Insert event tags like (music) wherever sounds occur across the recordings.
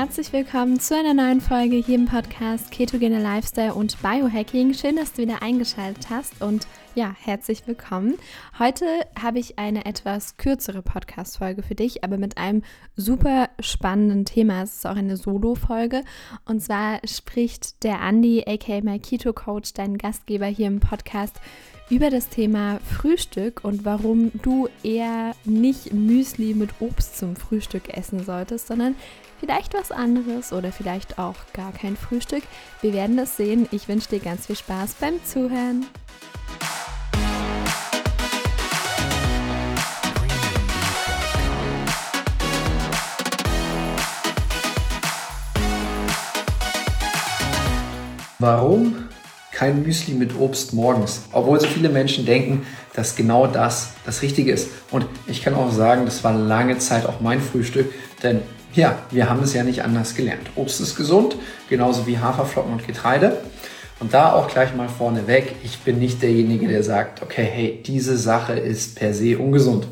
herzlich willkommen zu einer neuen Folge hier im Podcast Ketogene Lifestyle und Biohacking. Schön, dass du wieder eingeschaltet hast und ja, herzlich willkommen. Heute habe ich eine etwas kürzere Podcast-Folge für dich, aber mit einem super spannenden Thema. Es ist auch eine Solo-Folge und zwar spricht der Andy, aka my Keto Coach, dein Gastgeber hier im Podcast, über das Thema Frühstück und warum du eher nicht Müsli mit Obst zum Frühstück essen solltest, sondern vielleicht was anderes oder vielleicht auch gar kein Frühstück. Wir werden es sehen. Ich wünsche dir ganz viel Spaß beim Zuhören. Warum kein Müsli mit Obst morgens, obwohl so viele Menschen denken, dass genau das das Richtige ist. Und ich kann auch sagen, das war lange Zeit auch mein Frühstück, denn ja, wir haben es ja nicht anders gelernt. Obst ist gesund, genauso wie Haferflocken und Getreide. Und da auch gleich mal vorneweg, ich bin nicht derjenige, der sagt, okay, hey, diese Sache ist per se ungesund.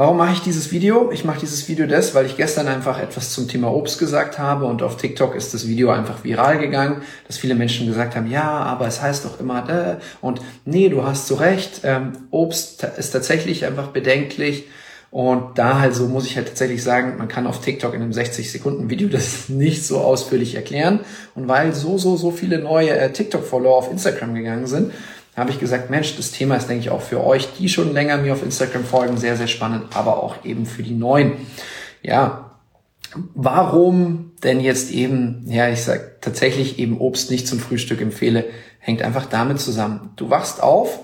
Warum mache ich dieses Video? Ich mache dieses Video des, weil ich gestern einfach etwas zum Thema Obst gesagt habe und auf TikTok ist das Video einfach viral gegangen, dass viele Menschen gesagt haben, ja, aber es heißt doch immer, äh, und nee, du hast so recht, ähm, Obst ist tatsächlich einfach bedenklich und da halt so muss ich halt tatsächlich sagen, man kann auf TikTok in einem 60 Sekunden Video das (laughs) nicht so ausführlich erklären und weil so, so, so viele neue äh, TikTok-Follower auf Instagram gegangen sind, habe ich gesagt, Mensch, das Thema ist, denke ich, auch für euch, die schon länger mir auf Instagram folgen, sehr, sehr spannend, aber auch eben für die Neuen. Ja, warum denn jetzt eben, ja, ich sag tatsächlich eben Obst nicht zum Frühstück empfehle, hängt einfach damit zusammen. Du wachst auf,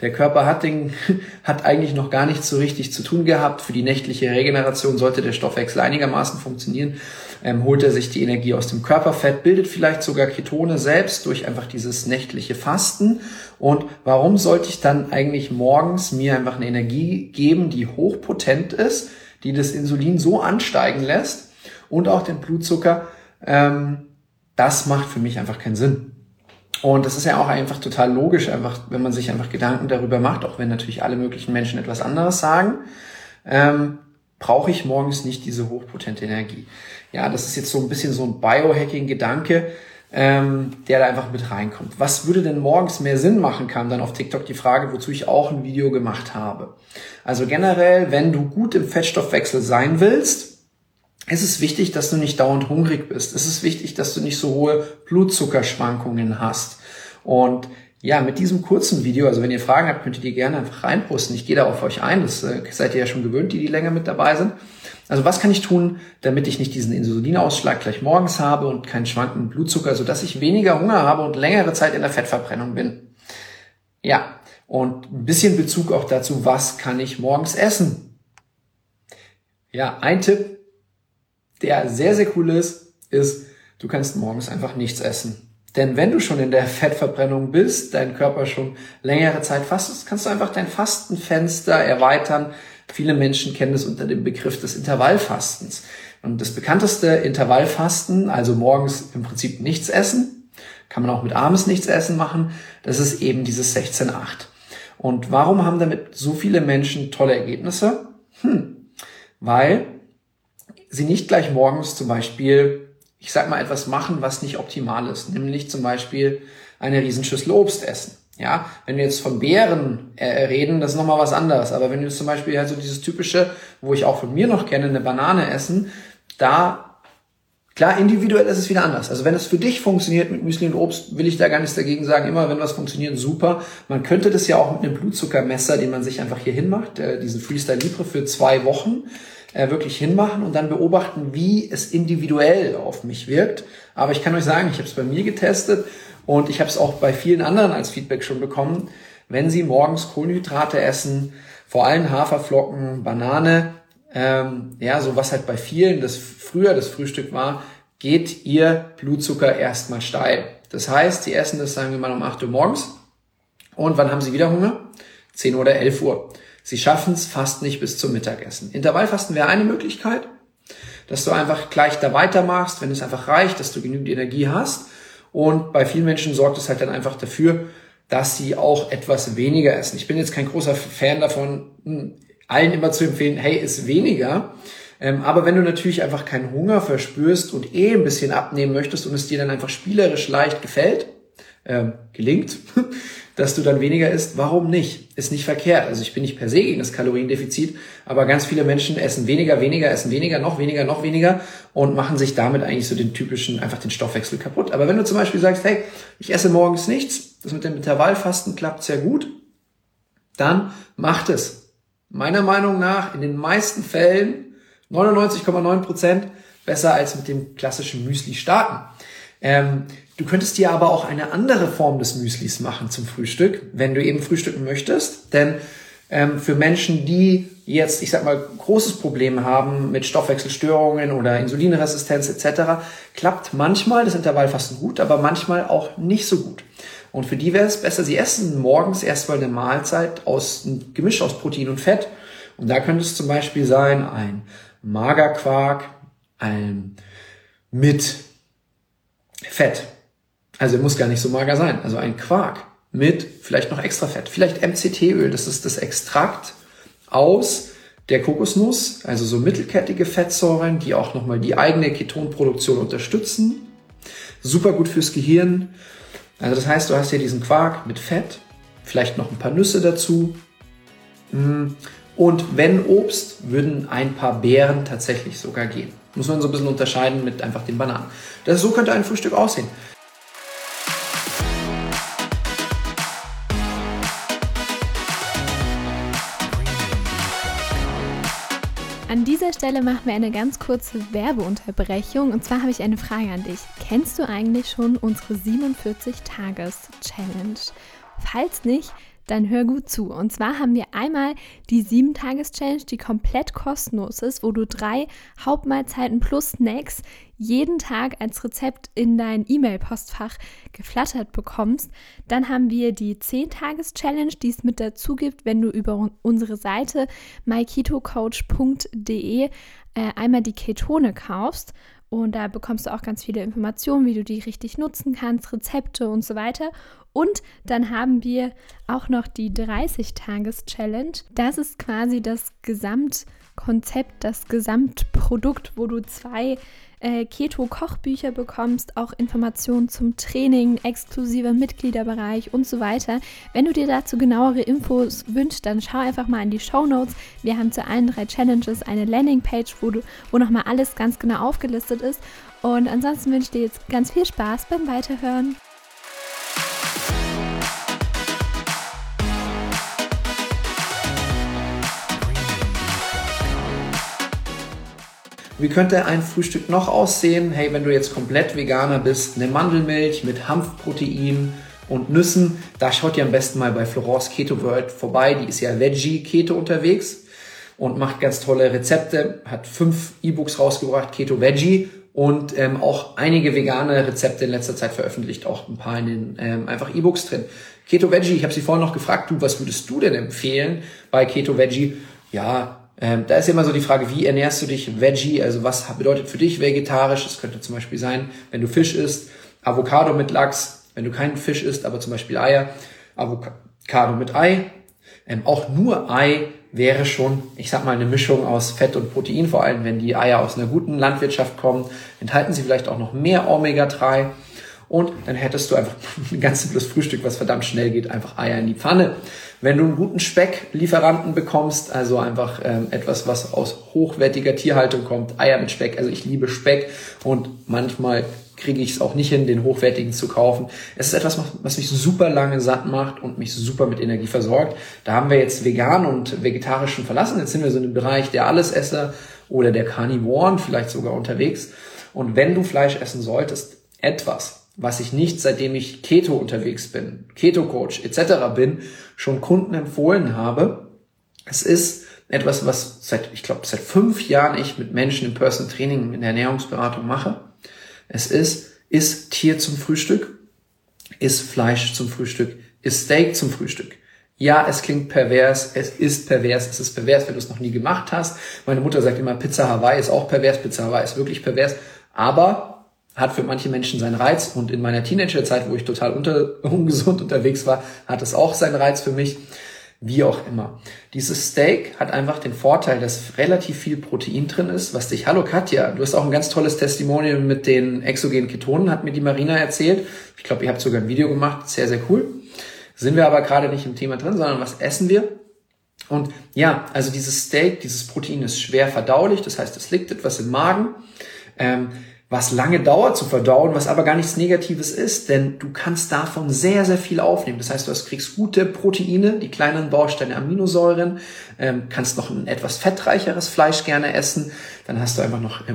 der Körper hat, den, (laughs) hat eigentlich noch gar nichts so richtig zu tun gehabt. Für die nächtliche Regeneration sollte der Stoffwechsel einigermaßen funktionieren ähm, holt er sich die Energie aus dem Körperfett, bildet vielleicht sogar Ketone selbst durch einfach dieses nächtliche Fasten. Und warum sollte ich dann eigentlich morgens mir einfach eine Energie geben, die hochpotent ist, die das Insulin so ansteigen lässt und auch den Blutzucker? Ähm, das macht für mich einfach keinen Sinn. Und das ist ja auch einfach total logisch, einfach, wenn man sich einfach Gedanken darüber macht, auch wenn natürlich alle möglichen Menschen etwas anderes sagen. Ähm, brauche ich morgens nicht diese hochpotente Energie. Ja, das ist jetzt so ein bisschen so ein Biohacking-Gedanke, ähm, der da einfach mit reinkommt. Was würde denn morgens mehr Sinn machen, kam dann auf TikTok die Frage, wozu ich auch ein Video gemacht habe. Also generell, wenn du gut im Fettstoffwechsel sein willst, es ist wichtig, dass du nicht dauernd hungrig bist. Es ist wichtig, dass du nicht so hohe Blutzuckerschwankungen hast. Und ja, mit diesem kurzen Video, also wenn ihr Fragen habt, könnt ihr die gerne einfach reinposten. Ich gehe da auf euch ein, das äh, seid ihr ja schon gewöhnt, die, die länger mit dabei sind. Also was kann ich tun, damit ich nicht diesen Insulinausschlag gleich morgens habe und keinen schwankenden Blutzucker, sodass ich weniger Hunger habe und längere Zeit in der Fettverbrennung bin? Ja, und ein bisschen Bezug auch dazu, was kann ich morgens essen? Ja, ein Tipp, der sehr, sehr cool ist, ist, du kannst morgens einfach nichts essen. Denn wenn du schon in der (laughs) Fettverbrennung bist, dein Körper schon längere Zeit fastet, kannst du einfach dein Fastenfenster erweitern. Viele Menschen kennen es unter dem Begriff des Intervallfastens. Und das bekannteste Intervallfasten, also morgens im Prinzip nichts essen, kann man auch mit abends nichts essen machen, das ist eben dieses 16-8. Und warum haben damit so viele Menschen tolle Ergebnisse? Hm, weil sie nicht gleich morgens zum Beispiel ich sag mal, etwas machen, was nicht optimal ist. Nämlich zum Beispiel eine Riesenschüssel Obst essen. Ja, wenn wir jetzt von Beeren äh, reden, das ist nochmal was anderes. Aber wenn wir zum Beispiel halt so dieses typische, wo ich auch von mir noch kenne, eine Banane essen, da, klar, individuell ist es wieder anders. Also wenn es für dich funktioniert mit Müsli und Obst, will ich da gar nichts dagegen sagen. Immer wenn was funktioniert, super. Man könnte das ja auch mit einem Blutzuckermesser, den man sich einfach hier hinmacht, äh, diesen Freestyle Libre für zwei Wochen, äh, wirklich hinmachen und dann beobachten, wie es individuell auf mich wirkt. Aber ich kann euch sagen, ich habe es bei mir getestet und ich habe es auch bei vielen anderen als Feedback schon bekommen. Wenn Sie morgens Kohlenhydrate essen, vor allem Haferflocken, Banane, ähm, ja, so was halt bei vielen das früher das Frühstück war, geht Ihr Blutzucker erstmal steil. Das heißt, Sie essen das, sagen wir mal, um 8 Uhr morgens. Und wann haben Sie wieder Hunger? 10 oder 11 Uhr. Sie schaffen es fast nicht bis zum Mittagessen. Intervallfasten wäre eine Möglichkeit, dass du einfach gleich da weitermachst, wenn es einfach reicht, dass du genügend Energie hast. Und bei vielen Menschen sorgt es halt dann einfach dafür, dass sie auch etwas weniger essen. Ich bin jetzt kein großer Fan davon, hm, allen immer zu empfehlen, hey, ist weniger. Ähm, aber wenn du natürlich einfach keinen Hunger verspürst und eh ein bisschen abnehmen möchtest und es dir dann einfach spielerisch leicht gefällt, ähm, gelingt, (laughs) dass du dann weniger isst, warum nicht? Ist nicht verkehrt. Also ich bin nicht per se gegen das Kaloriendefizit, aber ganz viele Menschen essen weniger, weniger, essen weniger, noch weniger, noch weniger und machen sich damit eigentlich so den typischen, einfach den Stoffwechsel kaputt. Aber wenn du zum Beispiel sagst, hey, ich esse morgens nichts, das mit dem Intervallfasten klappt sehr gut, dann macht es. Meiner Meinung nach in den meisten Fällen 99,9 Prozent besser als mit dem klassischen Müsli starten. Ähm, du könntest dir aber auch eine andere Form des Müslis machen zum Frühstück, wenn du eben frühstücken möchtest. Denn ähm, für Menschen, die jetzt, ich sag mal, großes Problem haben mit Stoffwechselstörungen oder Insulinresistenz etc., klappt manchmal das Intervallfasten gut, aber manchmal auch nicht so gut. Und für die wäre es besser, sie essen morgens erstmal eine Mahlzeit aus einem Gemisch aus Protein und Fett. Und da könnte es zum Beispiel sein ein Magerquark ein mit Fett. Also er muss gar nicht so mager sein. Also ein Quark mit vielleicht noch extra Fett. Vielleicht MCT-Öl, das ist das Extrakt aus der Kokosnuss, also so mittelkettige Fettsäuren, die auch nochmal die eigene Ketonproduktion unterstützen. Super gut fürs Gehirn. Also das heißt, du hast hier diesen Quark mit Fett, vielleicht noch ein paar Nüsse dazu. Mm. Und wenn Obst, würden ein paar Beeren tatsächlich sogar gehen. Muss man so ein bisschen unterscheiden mit einfach den Bananen. Das, so könnte ein Frühstück aussehen. An dieser Stelle machen wir eine ganz kurze Werbeunterbrechung. Und zwar habe ich eine Frage an dich. Kennst du eigentlich schon unsere 47-Tages-Challenge? Falls nicht, dann hör gut zu. Und zwar haben wir einmal die 7-Tages-Challenge, die komplett kostenlos ist, wo du drei Hauptmahlzeiten plus Snacks jeden Tag als Rezept in dein E-Mail-Postfach geflattert bekommst. Dann haben wir die 10-Tages-Challenge, die es mit dazu gibt, wenn du über unsere Seite myketocoach.de äh, einmal die Ketone kaufst. Und da bekommst du auch ganz viele Informationen, wie du die richtig nutzen kannst, Rezepte und so weiter. Und dann haben wir auch noch die 30-Tages-Challenge. Das ist quasi das Gesamtkonzept, das Gesamtprodukt, wo du zwei äh, Keto-Kochbücher bekommst, auch Informationen zum Training, exklusiver Mitgliederbereich und so weiter. Wenn du dir dazu genauere Infos wünschst, dann schau einfach mal in die Show Notes. Wir haben zu allen drei Challenges eine Landingpage, wo, wo nochmal alles ganz genau aufgelistet ist. Und ansonsten wünsche ich dir jetzt ganz viel Spaß beim Weiterhören. Wie könnte ein Frühstück noch aussehen? Hey, wenn du jetzt komplett Veganer bist, eine Mandelmilch mit Hanfprotein und Nüssen, da schaut ihr am besten mal bei Florence Keto World vorbei. Die ist ja Veggie Keto unterwegs und macht ganz tolle Rezepte, hat fünf E-Books rausgebracht, Keto Veggie und ähm, auch einige vegane Rezepte in letzter Zeit veröffentlicht, auch ein paar in den ähm, einfach E-Books drin. Keto Veggie, ich habe sie vorhin noch gefragt, du, was würdest du denn empfehlen bei Keto Veggie? Ja, ähm, da ist immer so die Frage, wie ernährst du dich Veggie? Also was bedeutet für dich vegetarisch? Das könnte zum Beispiel sein, wenn du Fisch isst, Avocado mit Lachs, wenn du keinen Fisch isst, aber zum Beispiel Eier, Avocado mit Ei. Ähm, auch nur Ei wäre schon, ich sag mal, eine Mischung aus Fett und Protein, vor allem wenn die Eier aus einer guten Landwirtschaft kommen, enthalten sie vielleicht auch noch mehr Omega-3 und dann hättest du einfach (laughs) ein ganz simples Frühstück, was verdammt schnell geht, einfach Eier in die Pfanne. Wenn du einen guten Specklieferanten bekommst, also einfach ähm, etwas, was aus hochwertiger Tierhaltung kommt, Eier mit Speck, also ich liebe Speck und manchmal kriege ich es auch nicht hin, den hochwertigen zu kaufen. Es ist etwas, was mich super lange satt macht und mich super mit Energie versorgt. Da haben wir jetzt vegan und vegetarischen verlassen. Jetzt sind wir so in dem Bereich der Allesesser oder der Carnivoren vielleicht sogar unterwegs. Und wenn du Fleisch essen solltest, etwas, was ich nicht, seitdem ich Keto unterwegs bin, Keto-Coach etc. bin, schon Kunden empfohlen habe. Es ist etwas, was seit, ich glaube, seit fünf Jahren ich mit Menschen im Personal Training, in der Ernährungsberatung mache. Es ist, ist Tier zum Frühstück, ist Fleisch zum Frühstück, ist Steak zum Frühstück. Ja, es klingt pervers, es ist pervers, es ist pervers, wenn du es noch nie gemacht hast. Meine Mutter sagt immer, Pizza Hawaii ist auch pervers, Pizza Hawaii ist wirklich pervers, aber hat für manche Menschen seinen Reiz und in meiner Teenagerzeit, wo ich total unter, (laughs) ungesund unterwegs war, hat es auch seinen Reiz für mich. wie auch immer. Dieses Steak hat einfach den Vorteil, dass relativ viel Protein drin ist, was dich, hallo Katja, du hast auch ein ganz tolles Testimonial mit den exogenen Ketonen, hat mir die Marina erzählt. Ich glaube, ihr habt sogar ein Video gemacht, sehr, sehr cool. Sind wir aber gerade nicht im Thema drin, sondern was essen wir? Und ja, also dieses Steak, dieses Protein ist schwer verdaulich, das heißt, es liegt etwas im Magen. Ähm, was lange dauert zu verdauen, was aber gar nichts Negatives ist, denn du kannst davon sehr, sehr viel aufnehmen. Das heißt, du kriegst gute Proteine, die kleinen Bausteine Aminosäuren, ähm, kannst noch ein etwas fettreicheres Fleisch gerne essen, dann hast du einfach noch äh,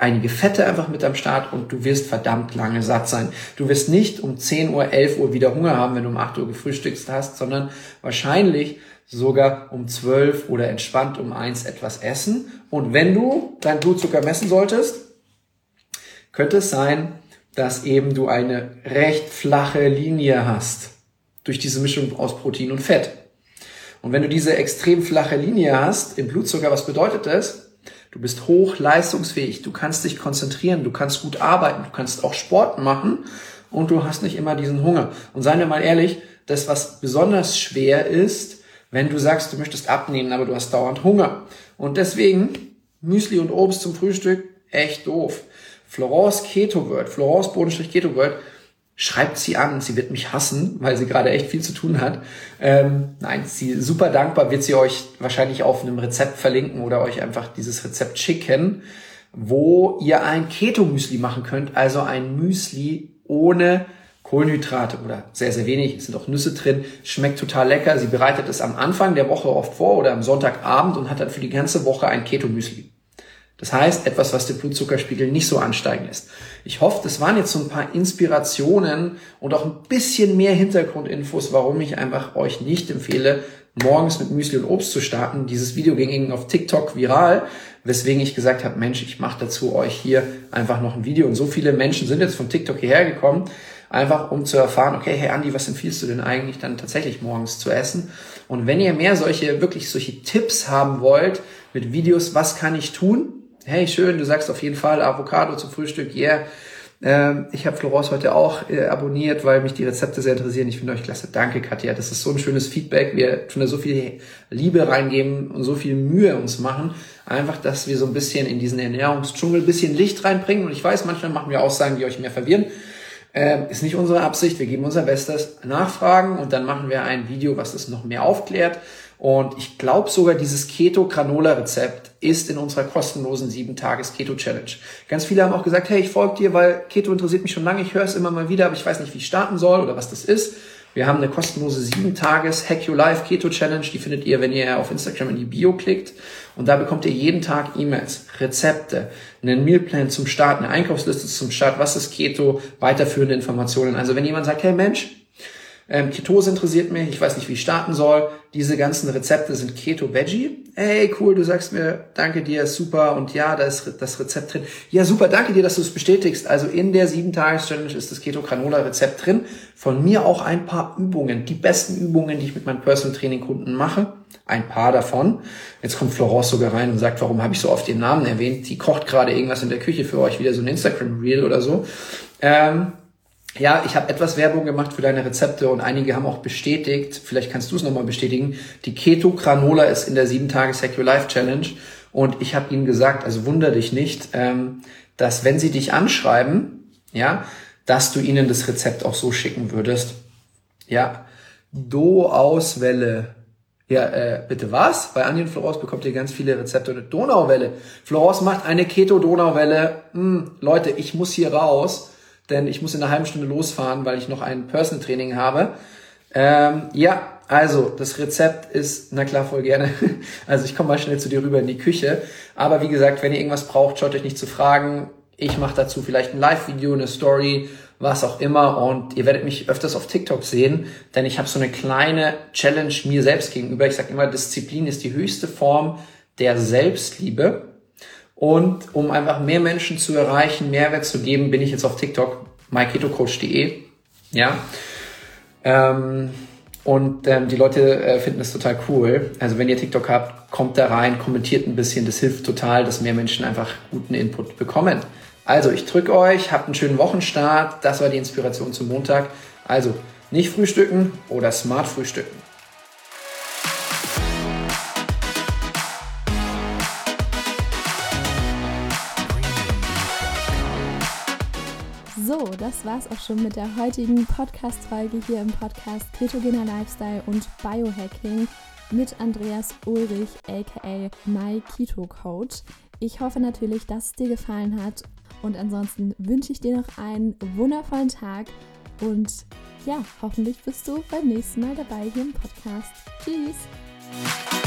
einige Fette einfach mit am Start und du wirst verdammt lange satt sein. Du wirst nicht um 10 Uhr, 11 Uhr wieder Hunger haben, wenn du um 8 Uhr gefrühstückt hast, sondern wahrscheinlich sogar um 12 oder entspannt um 1 etwas essen. Und wenn du deinen Blutzucker messen solltest, könnte es sein, dass eben du eine recht flache Linie hast durch diese Mischung aus Protein und Fett. Und wenn du diese extrem flache Linie hast im Blutzucker, was bedeutet das? Du bist hoch leistungsfähig, du kannst dich konzentrieren, du kannst gut arbeiten, du kannst auch Sport machen und du hast nicht immer diesen Hunger. Und seien wir mal ehrlich, das, was besonders schwer ist, wenn du sagst, du möchtest abnehmen, aber du hast dauernd Hunger. Und deswegen Müsli und Obst zum Frühstück, echt doof. Florence Keto Word, Florence Bodenstrich Keto Word, schreibt sie an. Sie wird mich hassen, weil sie gerade echt viel zu tun hat. Ähm, nein, sie super dankbar wird sie euch wahrscheinlich auf einem Rezept verlinken oder euch einfach dieses Rezept schicken, wo ihr ein Keto Müsli machen könnt, also ein Müsli ohne Kohlenhydrate oder sehr, sehr wenig, es sind auch Nüsse drin, schmeckt total lecker. Sie bereitet es am Anfang der Woche oft vor oder am Sonntagabend und hat dann für die ganze Woche ein Keto-Müsli. Das heißt, etwas, was den Blutzuckerspiegel nicht so ansteigen lässt. Ich hoffe, das waren jetzt so ein paar Inspirationen und auch ein bisschen mehr Hintergrundinfos, warum ich einfach euch nicht empfehle, morgens mit Müsli und Obst zu starten. Dieses Video ging eben auf TikTok viral, weswegen ich gesagt habe, Mensch, ich mache dazu euch hier einfach noch ein Video. Und so viele Menschen sind jetzt von TikTok hierher gekommen, einfach um zu erfahren, okay, hey Andi, was empfiehlst du denn eigentlich dann tatsächlich morgens zu essen? Und wenn ihr mehr solche, wirklich solche Tipps haben wollt mit Videos, was kann ich tun? Hey, schön, du sagst auf jeden Fall Avocado zum Frühstück, yeah. Ähm, ich habe Florence heute auch äh, abonniert, weil mich die Rezepte sehr interessieren. Ich finde euch klasse. Danke, Katja. Das ist so ein schönes Feedback. Wir tun da so viel Liebe reingeben und so viel Mühe uns machen. Einfach, dass wir so ein bisschen in diesen Ernährungsdschungel ein bisschen Licht reinbringen. Und ich weiß, manchmal machen wir Aussagen, die euch mehr verwirren. Ähm, ist nicht unsere Absicht. Wir geben unser Bestes, nachfragen und dann machen wir ein Video, was das noch mehr aufklärt. Und ich glaube sogar, dieses Keto-Granola-Rezept ist in unserer kostenlosen 7-Tages-Keto-Challenge. Ganz viele haben auch gesagt, hey, ich folge dir, weil Keto interessiert mich schon lange, ich höre es immer mal wieder, aber ich weiß nicht, wie ich starten soll oder was das ist. Wir haben eine kostenlose 7-Tages Hack Your Life Keto Challenge, die findet ihr, wenn ihr auf Instagram in die Bio klickt. Und da bekommt ihr jeden Tag E-Mails, Rezepte, einen Mealplan zum Start, eine Einkaufsliste zum Start, was ist Keto, weiterführende Informationen. Also wenn jemand sagt, hey Mensch, ähm, Ketose interessiert mich, ich weiß nicht, wie ich starten soll. Diese ganzen Rezepte sind Keto Veggie. Ey, cool, du sagst mir, danke dir, super. Und ja, da ist das Rezept drin. Ja, super, danke dir, dass du es bestätigst. Also in der 7-Tages-Challenge ist das Keto Granola Rezept drin. Von mir auch ein paar Übungen. Die besten Übungen, die ich mit meinen Personal Training Kunden mache. Ein paar davon. Jetzt kommt Florence sogar rein und sagt, warum habe ich so oft den Namen erwähnt? Die kocht gerade irgendwas in der Küche für euch, wieder so ein Instagram Reel oder so. Ähm, ja, ich habe etwas Werbung gemacht für deine Rezepte und einige haben auch bestätigt, vielleicht kannst du es nochmal bestätigen, die Keto Granola ist in der 7 Tage Hack Your Life Challenge und ich habe ihnen gesagt, also wunder dich nicht, ähm, dass wenn sie dich anschreiben, ja, dass du ihnen das Rezept auch so schicken würdest. Ja, Do-Auswelle. Ja, äh, bitte was? Bei Onion Florence bekommt ihr ganz viele Rezepte. Eine Donauwelle. Florence macht eine Keto-Donauwelle. Hm, Leute, ich muss hier raus denn ich muss in einer halben Stunde losfahren, weil ich noch ein Personal Training habe. Ähm, ja, also das Rezept ist, na klar, voll gerne. (laughs) Also ich komme mal schnell zu dir rüber in die Küche. Aber wie gesagt, wenn ihr irgendwas braucht, schaut euch nicht zu fragen. Ich mache dazu vielleicht ein Live-Video, eine Story, was auch immer. Und ihr werdet mich öfters auf TikTok sehen, denn ich habe so eine kleine Challenge mir selbst gegenüber. Ich sage immer, Disziplin ist die höchste Form der Selbstliebe. Und um einfach mehr Menschen zu erreichen, Mehrwert zu geben, bin ich jetzt auf TikTok, myketocoach.de. Ja. Ähm, und ähm, die Leute äh, finden das total cool. Also wenn ihr TikTok habt, kommt da rein, kommentiert ein bisschen. Das hilft total, dass mehr Menschen einfach guten Input bekommen. Also ich drücke euch, habt einen schönen Wochenstart. Das war die Inspiration zum Montag. Also nicht frühstücken oder smart frühstücken. So, das war's auch schon mit der heutigen Podcast-Folge hier im Podcast Ketogener Lifestyle und Biohacking mit Andreas Ulrich, aka My Keto Coach. Ich hoffe natürlich, dass es dir gefallen hat und ansonsten wünsche ich dir noch einen wundervollen Tag und ja, hoffentlich bist du beim nächsten Mal dabei hier im Podcast. Tschüss!